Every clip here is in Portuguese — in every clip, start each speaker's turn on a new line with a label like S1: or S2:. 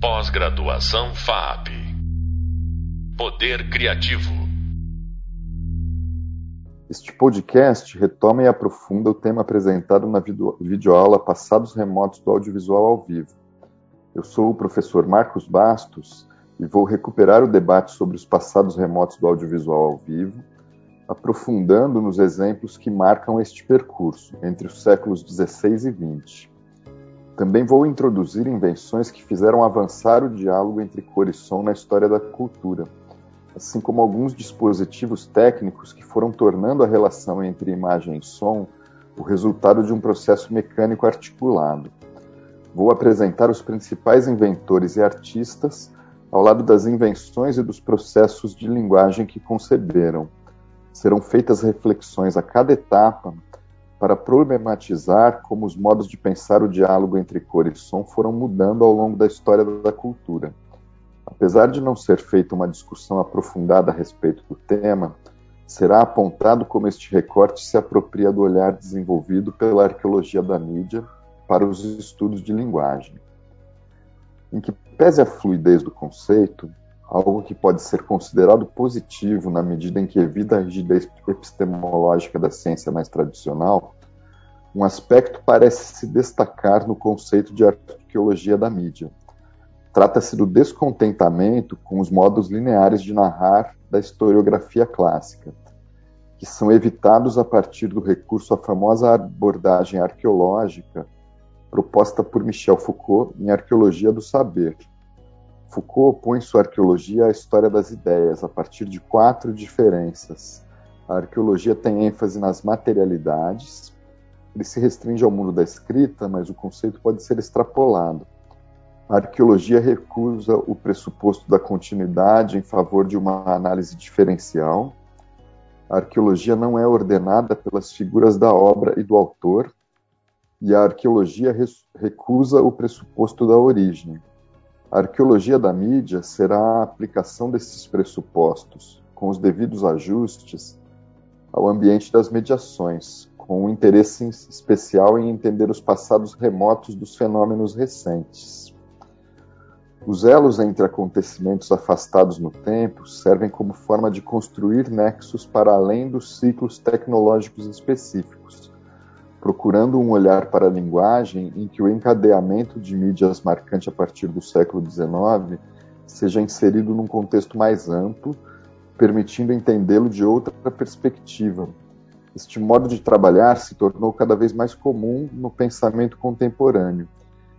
S1: Pós-graduação FAP. Poder Criativo.
S2: Este podcast retoma e aprofunda o tema apresentado na videoaula Passados Remotos do Audiovisual ao Vivo. Eu sou o professor Marcos Bastos e vou recuperar o debate sobre os passados remotos do audiovisual ao vivo, aprofundando nos exemplos que marcam este percurso entre os séculos 16 e 20. Também vou introduzir invenções que fizeram avançar o diálogo entre cor e som na história da cultura assim como alguns dispositivos técnicos que foram tornando a relação entre imagem e som o resultado de um processo mecânico articulado. Vou apresentar os principais inventores e artistas ao lado das invenções e dos processos de linguagem que conceberam. Serão feitas reflexões a cada etapa para problematizar como os modos de pensar o diálogo entre cor e som foram mudando ao longo da história da cultura. Apesar de não ser feita uma discussão aprofundada a respeito do tema, será apontado como este recorte se apropria do olhar desenvolvido pela arqueologia da mídia para os estudos de linguagem. Em que pese a fluidez do conceito, algo que pode ser considerado positivo na medida em que evita a rigidez epistemológica da ciência mais tradicional, um aspecto parece se destacar no conceito de arqueologia da mídia, Trata-se do descontentamento com os modos lineares de narrar da historiografia clássica, que são evitados a partir do recurso à famosa abordagem arqueológica proposta por Michel Foucault em Arqueologia do Saber. Foucault opõe sua arqueologia à história das ideias a partir de quatro diferenças. A arqueologia tem ênfase nas materialidades, ele se restringe ao mundo da escrita, mas o conceito pode ser extrapolado. A arqueologia recusa o pressuposto da continuidade em favor de uma análise diferencial. A arqueologia não é ordenada pelas figuras da obra e do autor, e a arqueologia recusa o pressuposto da origem. A arqueologia da mídia será a aplicação desses pressupostos, com os devidos ajustes, ao ambiente das mediações, com um interesse especial em entender os passados remotos dos fenômenos recentes. Os elos entre acontecimentos afastados no tempo servem como forma de construir nexos para além dos ciclos tecnológicos específicos, procurando um olhar para a linguagem em que o encadeamento de mídias marcante a partir do século XIX seja inserido num contexto mais amplo, permitindo entendê-lo de outra perspectiva. Este modo de trabalhar se tornou cada vez mais comum no pensamento contemporâneo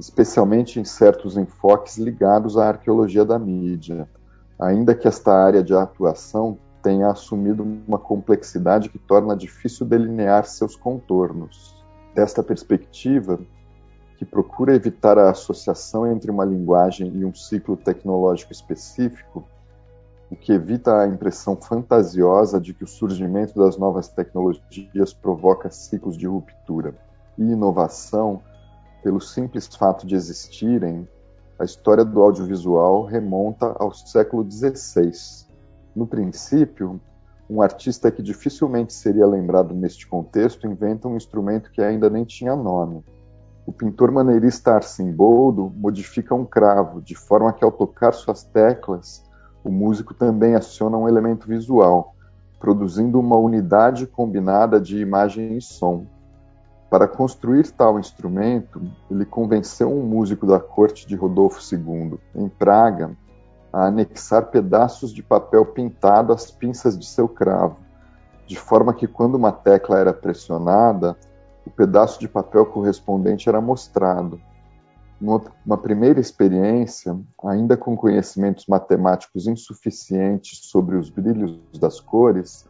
S2: especialmente em certos enfoques ligados à arqueologia da mídia, ainda que esta área de atuação tenha assumido uma complexidade que torna difícil delinear seus contornos. Desta perspectiva, que procura evitar a associação entre uma linguagem e um ciclo tecnológico específico, o que evita a impressão fantasiosa de que o surgimento das novas tecnologias provoca ciclos de ruptura e inovação pelo simples fato de existirem, a história do audiovisual remonta ao século XVI. No princípio, um artista que dificilmente seria lembrado neste contexto inventa um instrumento que ainda nem tinha nome. O pintor maneirista Arcimboldo modifica um cravo, de forma que ao tocar suas teclas, o músico também aciona um elemento visual, produzindo uma unidade combinada de imagem e som. Para construir tal instrumento, ele convenceu um músico da corte de Rodolfo II, em Praga, a anexar pedaços de papel pintado às pinças de seu cravo, de forma que quando uma tecla era pressionada, o pedaço de papel correspondente era mostrado. Numa primeira experiência, ainda com conhecimentos matemáticos insuficientes sobre os brilhos das cores,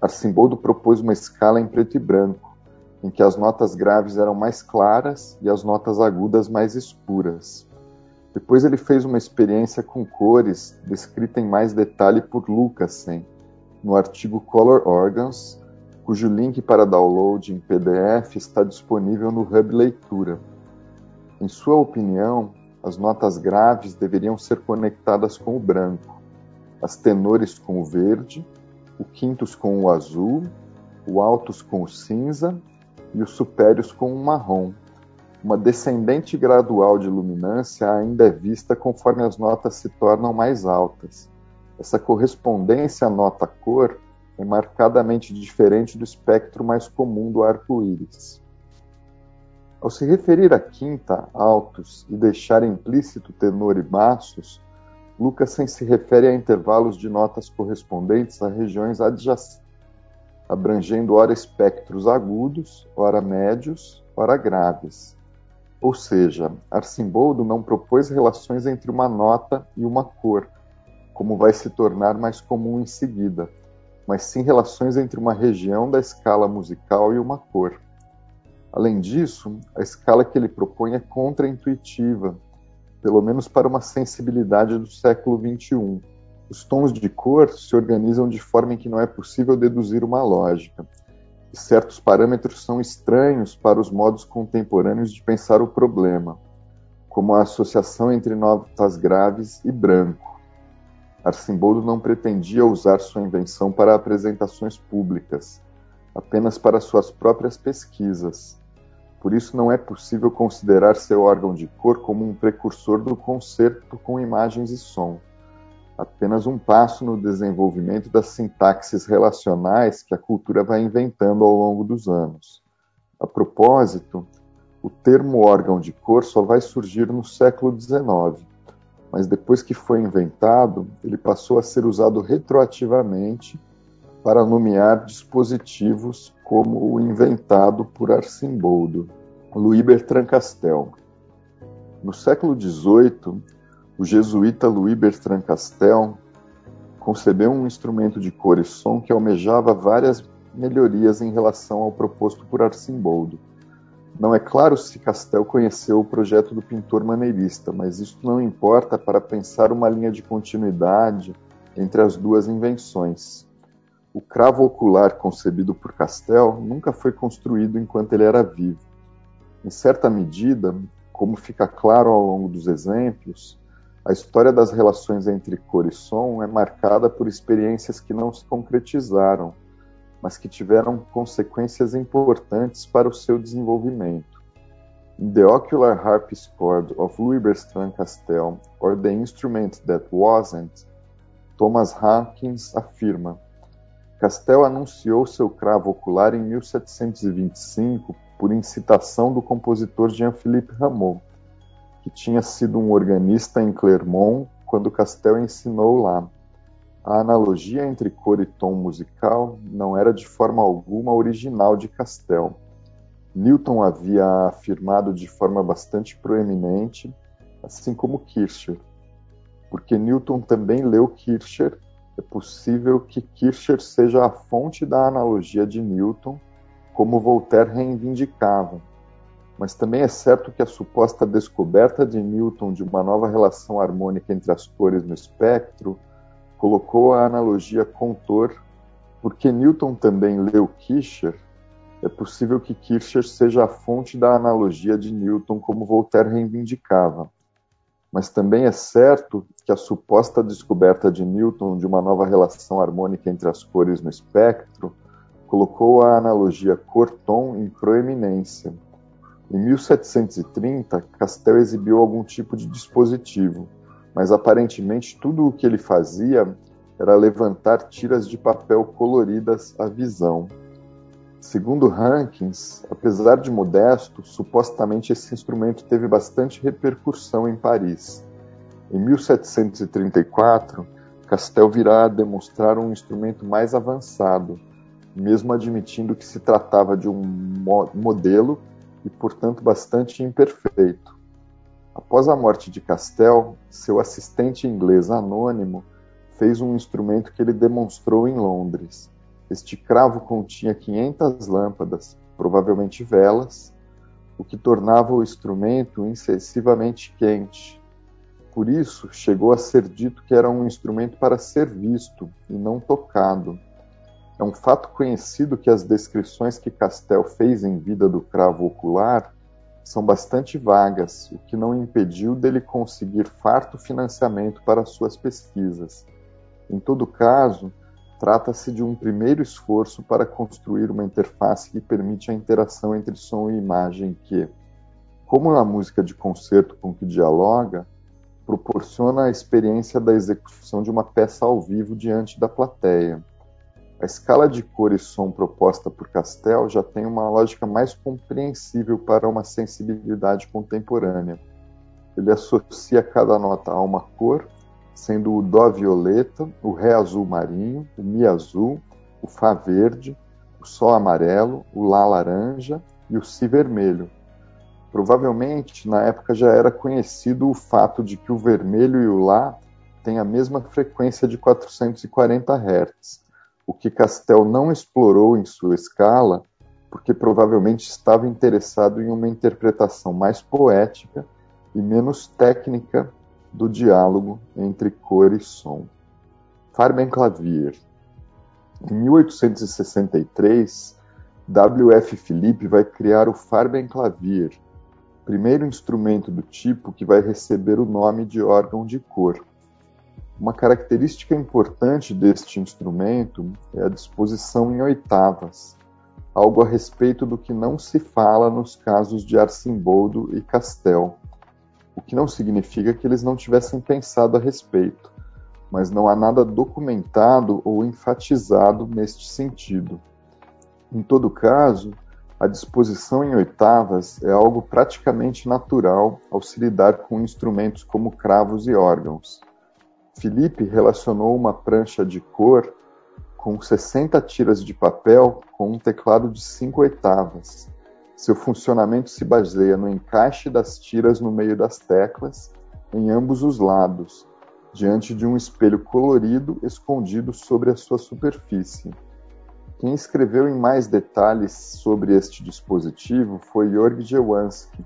S2: Arcimboldo propôs uma escala em preto e branco, em que as notas graves eram mais claras e as notas agudas mais escuras. Depois ele fez uma experiência com cores, descrita em mais detalhe por Lucassen, no artigo Color Organs, cujo link para download em PDF está disponível no Hub Leitura. Em sua opinião, as notas graves deveriam ser conectadas com o branco, as tenores com o verde, o quintos com o azul, o altos com o cinza e os supérios com um marrom. Uma descendente gradual de luminância ainda é vista conforme as notas se tornam mais altas. Essa correspondência nota-cor é marcadamente diferente do espectro mais comum do arco-íris. Ao se referir à quinta, altos, e deixar implícito tenor e baixos, Lucassen se refere a intervalos de notas correspondentes a regiões adjacentes, abrangendo ora espectros agudos, ora médios, ora graves. Ou seja, Arcimboldo não propôs relações entre uma nota e uma cor, como vai se tornar mais comum em seguida, mas sim relações entre uma região da escala musical e uma cor. Além disso, a escala que ele propõe é contraintuitiva, pelo menos para uma sensibilidade do século XXI. Os tons de cor se organizam de forma em que não é possível deduzir uma lógica, certos parâmetros são estranhos para os modos contemporâneos de pensar o problema, como a associação entre notas graves e branco. Arcimboldo não pretendia usar sua invenção para apresentações públicas, apenas para suas próprias pesquisas, por isso, não é possível considerar seu órgão de cor como um precursor do concerto com imagens e som, apenas um passo no desenvolvimento das sintaxes relacionais que a cultura vai inventando ao longo dos anos. A propósito, o termo órgão de cor só vai surgir no século XIX, mas depois que foi inventado, ele passou a ser usado retroativamente para nomear dispositivos como o inventado por Arcimboldo, Louis Bertrand Castel. No século XVIII, o jesuíta Louis Bertrand Castel concebeu um instrumento de cor e som que almejava várias melhorias em relação ao proposto por Arcimboldo. Não é claro se Castel conheceu o projeto do pintor maneirista, mas isso não importa para pensar uma linha de continuidade entre as duas invenções. O cravo ocular concebido por Castel nunca foi construído enquanto ele era vivo. Em certa medida, como fica claro ao longo dos exemplos, a história das relações entre cor e som é marcada por experiências que não se concretizaram, mas que tiveram consequências importantes para o seu desenvolvimento. In The Ocular Harpsichord of Louis Bertrand Castel, or The Instrument That Wasn't, Thomas Hawkins afirma Castel anunciou seu cravo ocular em 1725 por incitação do compositor Jean-Philippe Rameau, que tinha sido um organista em Clermont quando Castel ensinou lá. A analogia entre cor e tom musical não era de forma alguma original de Castel. Newton havia afirmado de forma bastante proeminente, assim como Kircher, porque Newton também leu Kircher é possível que Kircher seja a fonte da analogia de Newton, como Voltaire reivindicava. Mas também é certo que a suposta descoberta de Newton de uma nova relação harmônica entre as cores no espectro colocou a analogia contor, porque Newton também leu Kircher, é possível que Kircher seja a fonte da analogia de Newton, como Voltaire reivindicava mas também é certo que a suposta descoberta de Newton de uma nova relação harmônica entre as cores no espectro colocou a analogia cor-tom em proeminência. Em 1730, Castel exibiu algum tipo de dispositivo, mas aparentemente tudo o que ele fazia era levantar tiras de papel coloridas à visão. Segundo Rankins, apesar de modesto, supostamente esse instrumento teve bastante repercussão em Paris. Em 1734, Castel virá a demonstrar um instrumento mais avançado, mesmo admitindo que se tratava de um modelo e, portanto, bastante imperfeito. Após a morte de Castel, seu assistente inglês anônimo fez um instrumento que ele demonstrou em Londres. Este cravo continha 500 lâmpadas, provavelmente velas, o que tornava o instrumento excessivamente quente. Por isso, chegou a ser dito que era um instrumento para ser visto e não tocado. É um fato conhecido que as descrições que Castel fez em vida do cravo ocular são bastante vagas, o que não impediu dele conseguir farto financiamento para suas pesquisas. Em todo caso, Trata-se de um primeiro esforço para construir uma interface que permite a interação entre som e imagem que, como na música de concerto com que dialoga, proporciona a experiência da execução de uma peça ao vivo diante da plateia. A escala de cor e som proposta por Castel já tem uma lógica mais compreensível para uma sensibilidade contemporânea. Ele associa cada nota a uma cor, sendo o Dó violeta, o Ré azul marinho, o Mi azul, o Fá verde, o Sol amarelo, o Lá laranja e o Si vermelho, Provavelmente, na época já era conhecido o fato de que o vermelho e o Lá têm a mesma frequência de 440 Hz, o que Castel não explorou em sua escala, porque provavelmente estava interessado em uma interpretação mais poética e menos técnica do diálogo entre cor e som. Farbenclavier. Em 1863, W.F. Philippe vai criar o Farbenclavier, primeiro instrumento do tipo que vai receber o nome de órgão de cor. Uma característica importante deste instrumento é a disposição em oitavas, algo a respeito do que não se fala nos casos de Arcimboldo e Castel, o que não significa que eles não tivessem pensado a respeito, mas não há nada documentado ou enfatizado neste sentido. Em todo caso, a disposição em oitavas é algo praticamente natural ao se lidar com instrumentos como cravos e órgãos. Felipe relacionou uma prancha de cor com 60 tiras de papel com um teclado de 5 oitavas. Seu funcionamento se baseia no encaixe das tiras no meio das teclas, em ambos os lados, diante de um espelho colorido escondido sobre a sua superfície. Quem escreveu em mais detalhes sobre este dispositivo foi Jörg Jewanski,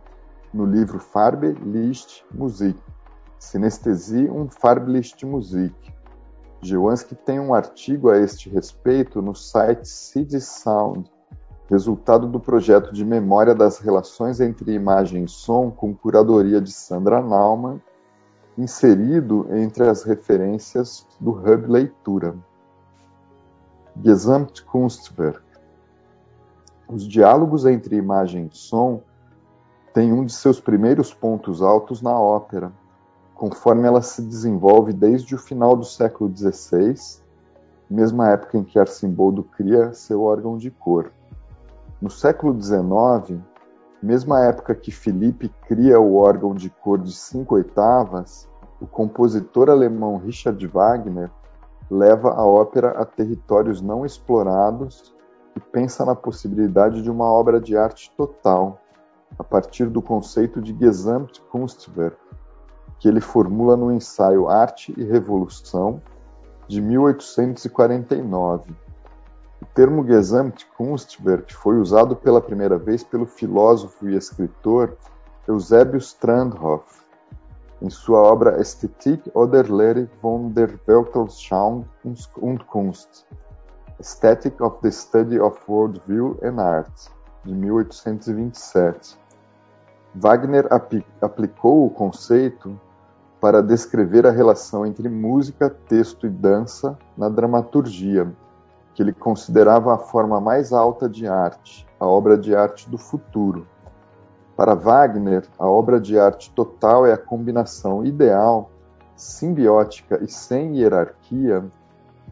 S2: no livro Farbe, Licht, Musik, Synästhesie und Farblichtmusik. Jewanski tem um artigo a este respeito no site CD Sound, resultado do projeto de memória das relações entre imagem e som com curadoria de Sandra Naumann, inserido entre as referências do Hub Leitura. Gesamtkunstwerk. Os diálogos entre imagem e som têm um de seus primeiros pontos altos na ópera, conforme ela se desenvolve desde o final do século XVI, mesma época em que Arcimboldo cria seu órgão de cor. No século XIX, mesma época que Felipe cria o órgão de cor de cinco oitavas, o compositor alemão Richard Wagner leva a ópera a territórios não explorados e pensa na possibilidade de uma obra de arte total, a partir do conceito de Gesamtkunstwerk, que ele formula no ensaio Arte e Revolução, de 1849. O termo Gesamtkunstwerk foi usado pela primeira vez pelo filósofo e escritor Eusébio Strandhoff, em sua obra Ästhetik oder Lehre von der Weltanschauung und Kunst, Aesthetic of the Study of Worldview and Art, de 1827. Wagner aplicou o conceito para descrever a relação entre música, texto e dança na dramaturgia, que ele considerava a forma mais alta de arte, a obra de arte do futuro. Para Wagner, a obra de arte total é a combinação ideal, simbiótica e sem hierarquia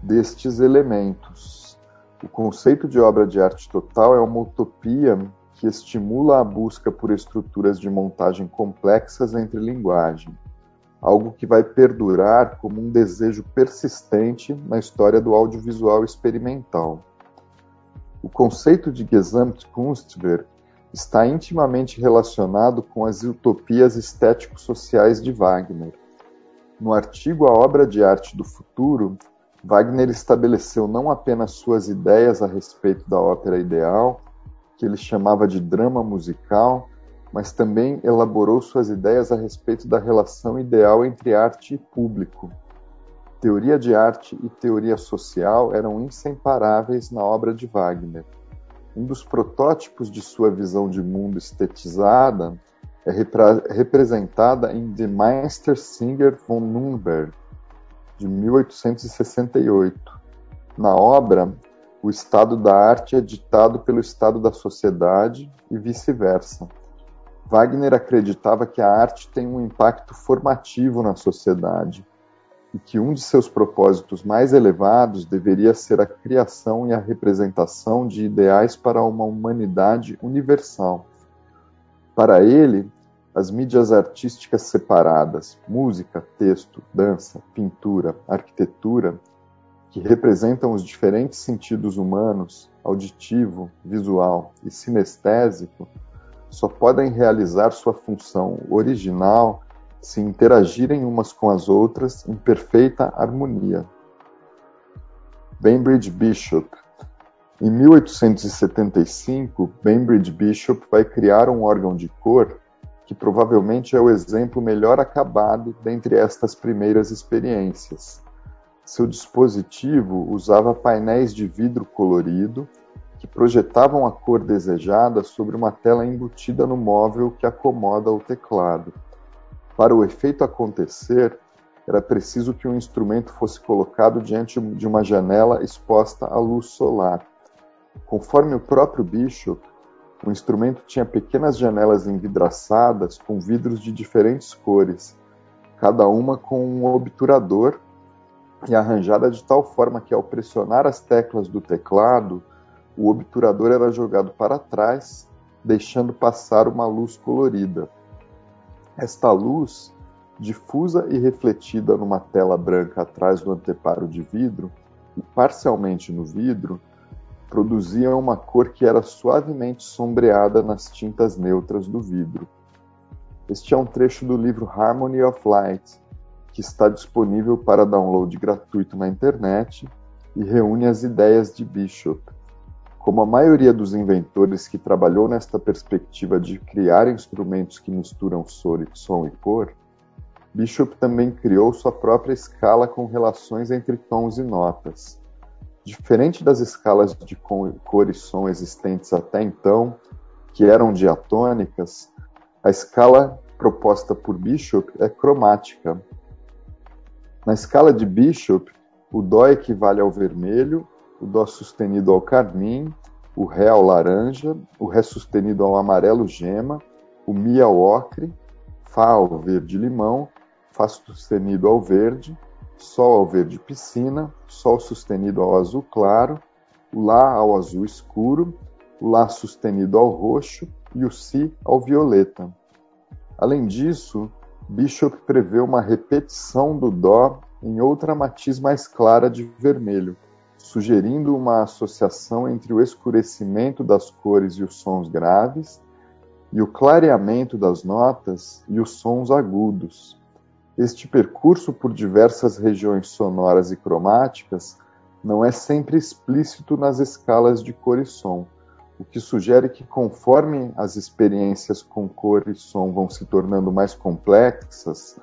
S2: destes elementos. O conceito de obra de arte total é uma utopia que estimula a busca por estruturas de montagem complexas entre linguagem, algo que vai perdurar como um desejo persistente na história do audiovisual experimental. O conceito de Gesamtkunstwerk está intimamente relacionado com as utopias estético-sociais de Wagner. No artigo A Obra de Arte do Futuro, Wagner estabeleceu não apenas suas ideias a respeito da ópera ideal, que ele chamava de drama musical, mas também elaborou suas ideias a respeito da relação ideal entre arte e público. Teoria de arte e teoria social eram inseparáveis na obra de Wagner. Um dos protótipos de sua visão de mundo estetizada é representada em The Meistersinger von Nürnberg, de 1868. Na obra, o estado da arte é ditado pelo estado da sociedade e vice-versa. Wagner acreditava que a arte tem um impacto formativo na sociedade e que um de seus propósitos mais elevados deveria ser a criação e a representação de ideais para uma humanidade universal. Para ele, as mídias artísticas separadas, música, texto, dança, pintura, arquitetura, que representam os diferentes sentidos humanos, auditivo, visual e sinestésico, só podem realizar sua função original se interagirem umas com as outras em perfeita harmonia. Bainbridge Bishop Em 1875, Bainbridge Bishop vai criar um órgão de cor que provavelmente é o exemplo melhor acabado dentre estas primeiras experiências. Seu dispositivo usava painéis de vidro colorido que projetavam a cor desejada sobre uma tela embutida no móvel que acomoda o teclado. Para o efeito acontecer, era preciso que o instrumento fosse colocado diante de uma janela exposta à luz solar. Conforme o próprio Bishop, o instrumento tinha pequenas janelas envidraçadas com vidros de diferentes cores, cada uma com um obturador e arranjada de tal forma que, ao pressionar as teclas do teclado, o obturador era jogado para trás, deixando passar uma luz colorida. Esta luz, difusa e refletida numa tela branca atrás do anteparo de vidro e parcialmente no vidro, produzia uma cor que era suavemente sombreada nas tintas neutras do vidro. Este é um trecho do livro Harmony of Light, que está disponível para download gratuito na internet e reúne as ideias de Bishop. Como a maioria dos inventores que trabalhou nesta perspectiva de criar instrumentos que misturam som e cor, Bishop também criou sua própria escala com relações entre tons e notas. Diferente das escalas de cor e som existentes até então, que eram diatônicas, a escala proposta por Bishop é cromática, na escala de Bishop, o Dó equivale ao vermelho, o Dó sustenido ao carmim, o Ré ao laranja, o Ré sustenido ao amarelo gema, o Mi ao ocre, Fá ao verde limão, Fá sustenido ao verde, Sol ao verde piscina, Sol sustenido ao azul claro, o Lá ao azul escuro, o Lá sustenido ao roxo e o Si ao violeta. Além disso, Bishop prevê uma repetição do Dó em outra matiz mais clara de vermelho, sugerindo uma associação entre o escurecimento das cores e os sons graves e o clareamento das notas e os sons agudos. Este percurso por diversas regiões sonoras e cromáticas não é sempre explícito nas escalas de cor e som o que sugere que conforme as experiências com cor e som vão se tornando mais complexas,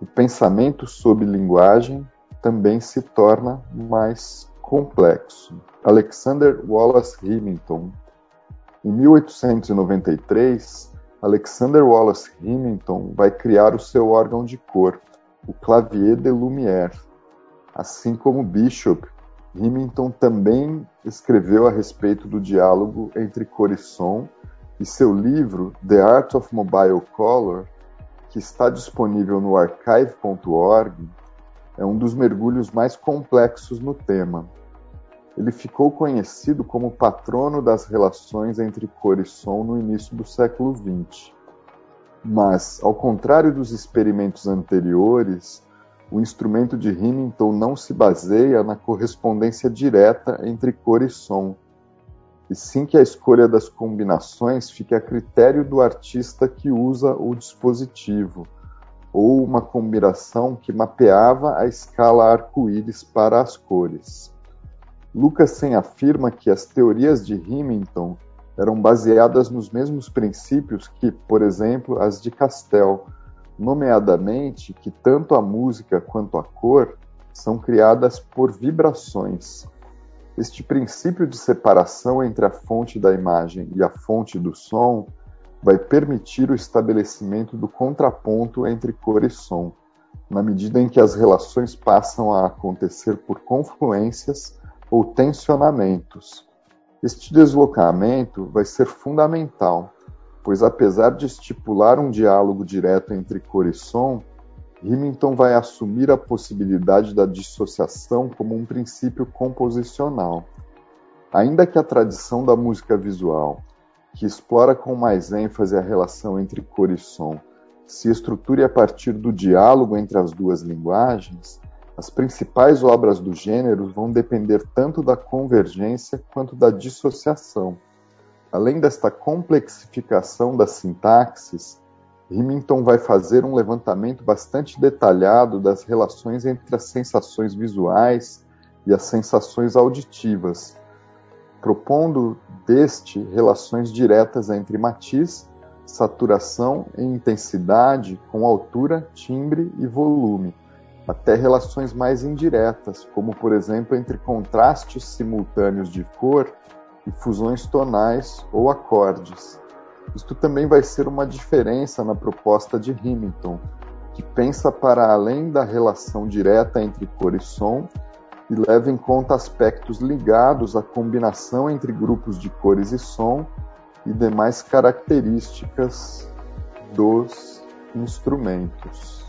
S2: o pensamento sobre linguagem também se torna mais complexo. Alexander Wallace Remington. Em 1893, Alexander Wallace Remington vai criar o seu órgão de cor, o Clavier de Lumière, assim como Bishop Remington também escreveu a respeito do diálogo entre cor e som, e seu livro The Art of Mobile Color, que está disponível no archive.org, é um dos mergulhos mais complexos no tema. Ele ficou conhecido como patrono das relações entre cor e som no início do século XX. Mas, ao contrário dos experimentos anteriores, o instrumento de Remington não se baseia na correspondência direta entre cor e som, e sim que a escolha das combinações fique a critério do artista que usa o dispositivo, ou uma combinação que mapeava a escala arco-íris para as cores. Lucassen afirma que as teorias de Remington eram baseadas nos mesmos princípios que, por exemplo, as de Castell, nomeadamente que tanto a música quanto a cor são criadas por vibrações. Este princípio de separação entre a fonte da imagem e a fonte do som vai permitir o estabelecimento do contraponto entre cor e som, na medida em que as relações passam a acontecer por confluências ou tensionamentos. Este deslocamento vai ser fundamental pois apesar de estipular um diálogo direto entre cor e som, Remington vai assumir a possibilidade da dissociação como um princípio composicional. Ainda que a tradição da música visual, que explora com mais ênfase a relação entre cor e som, se estruture a partir do diálogo entre as duas linguagens, as principais obras do gênero vão depender tanto da convergência quanto da dissociação. Além desta complexificação das sintaxes, Remington vai fazer um levantamento bastante detalhado das relações entre as sensações visuais e as sensações auditivas, propondo deste relações diretas entre matiz, saturação e intensidade com altura, timbre e volume até relações mais indiretas, como por exemplo entre contrastes simultâneos de cor e fusões tonais ou acordes. Isto também vai ser uma diferença na proposta de Hamilton, que pensa para além da relação direta entre cor e som e leva em conta aspectos ligados à combinação entre grupos de cores e som e demais características dos instrumentos.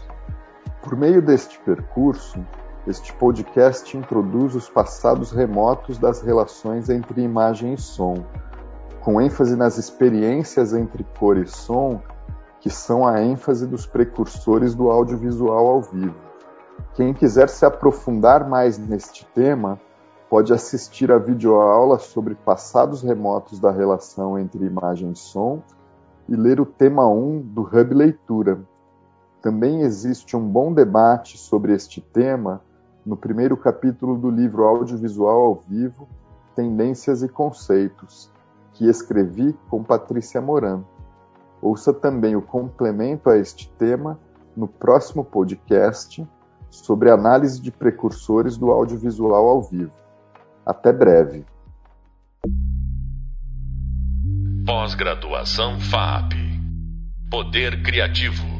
S2: Por meio deste percurso, este podcast introduz os passados remotos das relações entre imagem e som, com ênfase nas experiências entre cor e som, que são a ênfase dos precursores do audiovisual ao vivo. Quem quiser se aprofundar mais neste tema, pode assistir a videoaula sobre passados remotos da relação entre imagem e som e ler o tema 1 do Hub Leitura, também existe um bom debate sobre este tema no primeiro capítulo do livro Audiovisual ao Vivo, Tendências e Conceitos, que escrevi com Patrícia Moran. Ouça também o complemento a este tema no próximo podcast sobre análise de precursores do audiovisual ao vivo. Até breve.
S1: Pós-graduação FAP Poder Criativo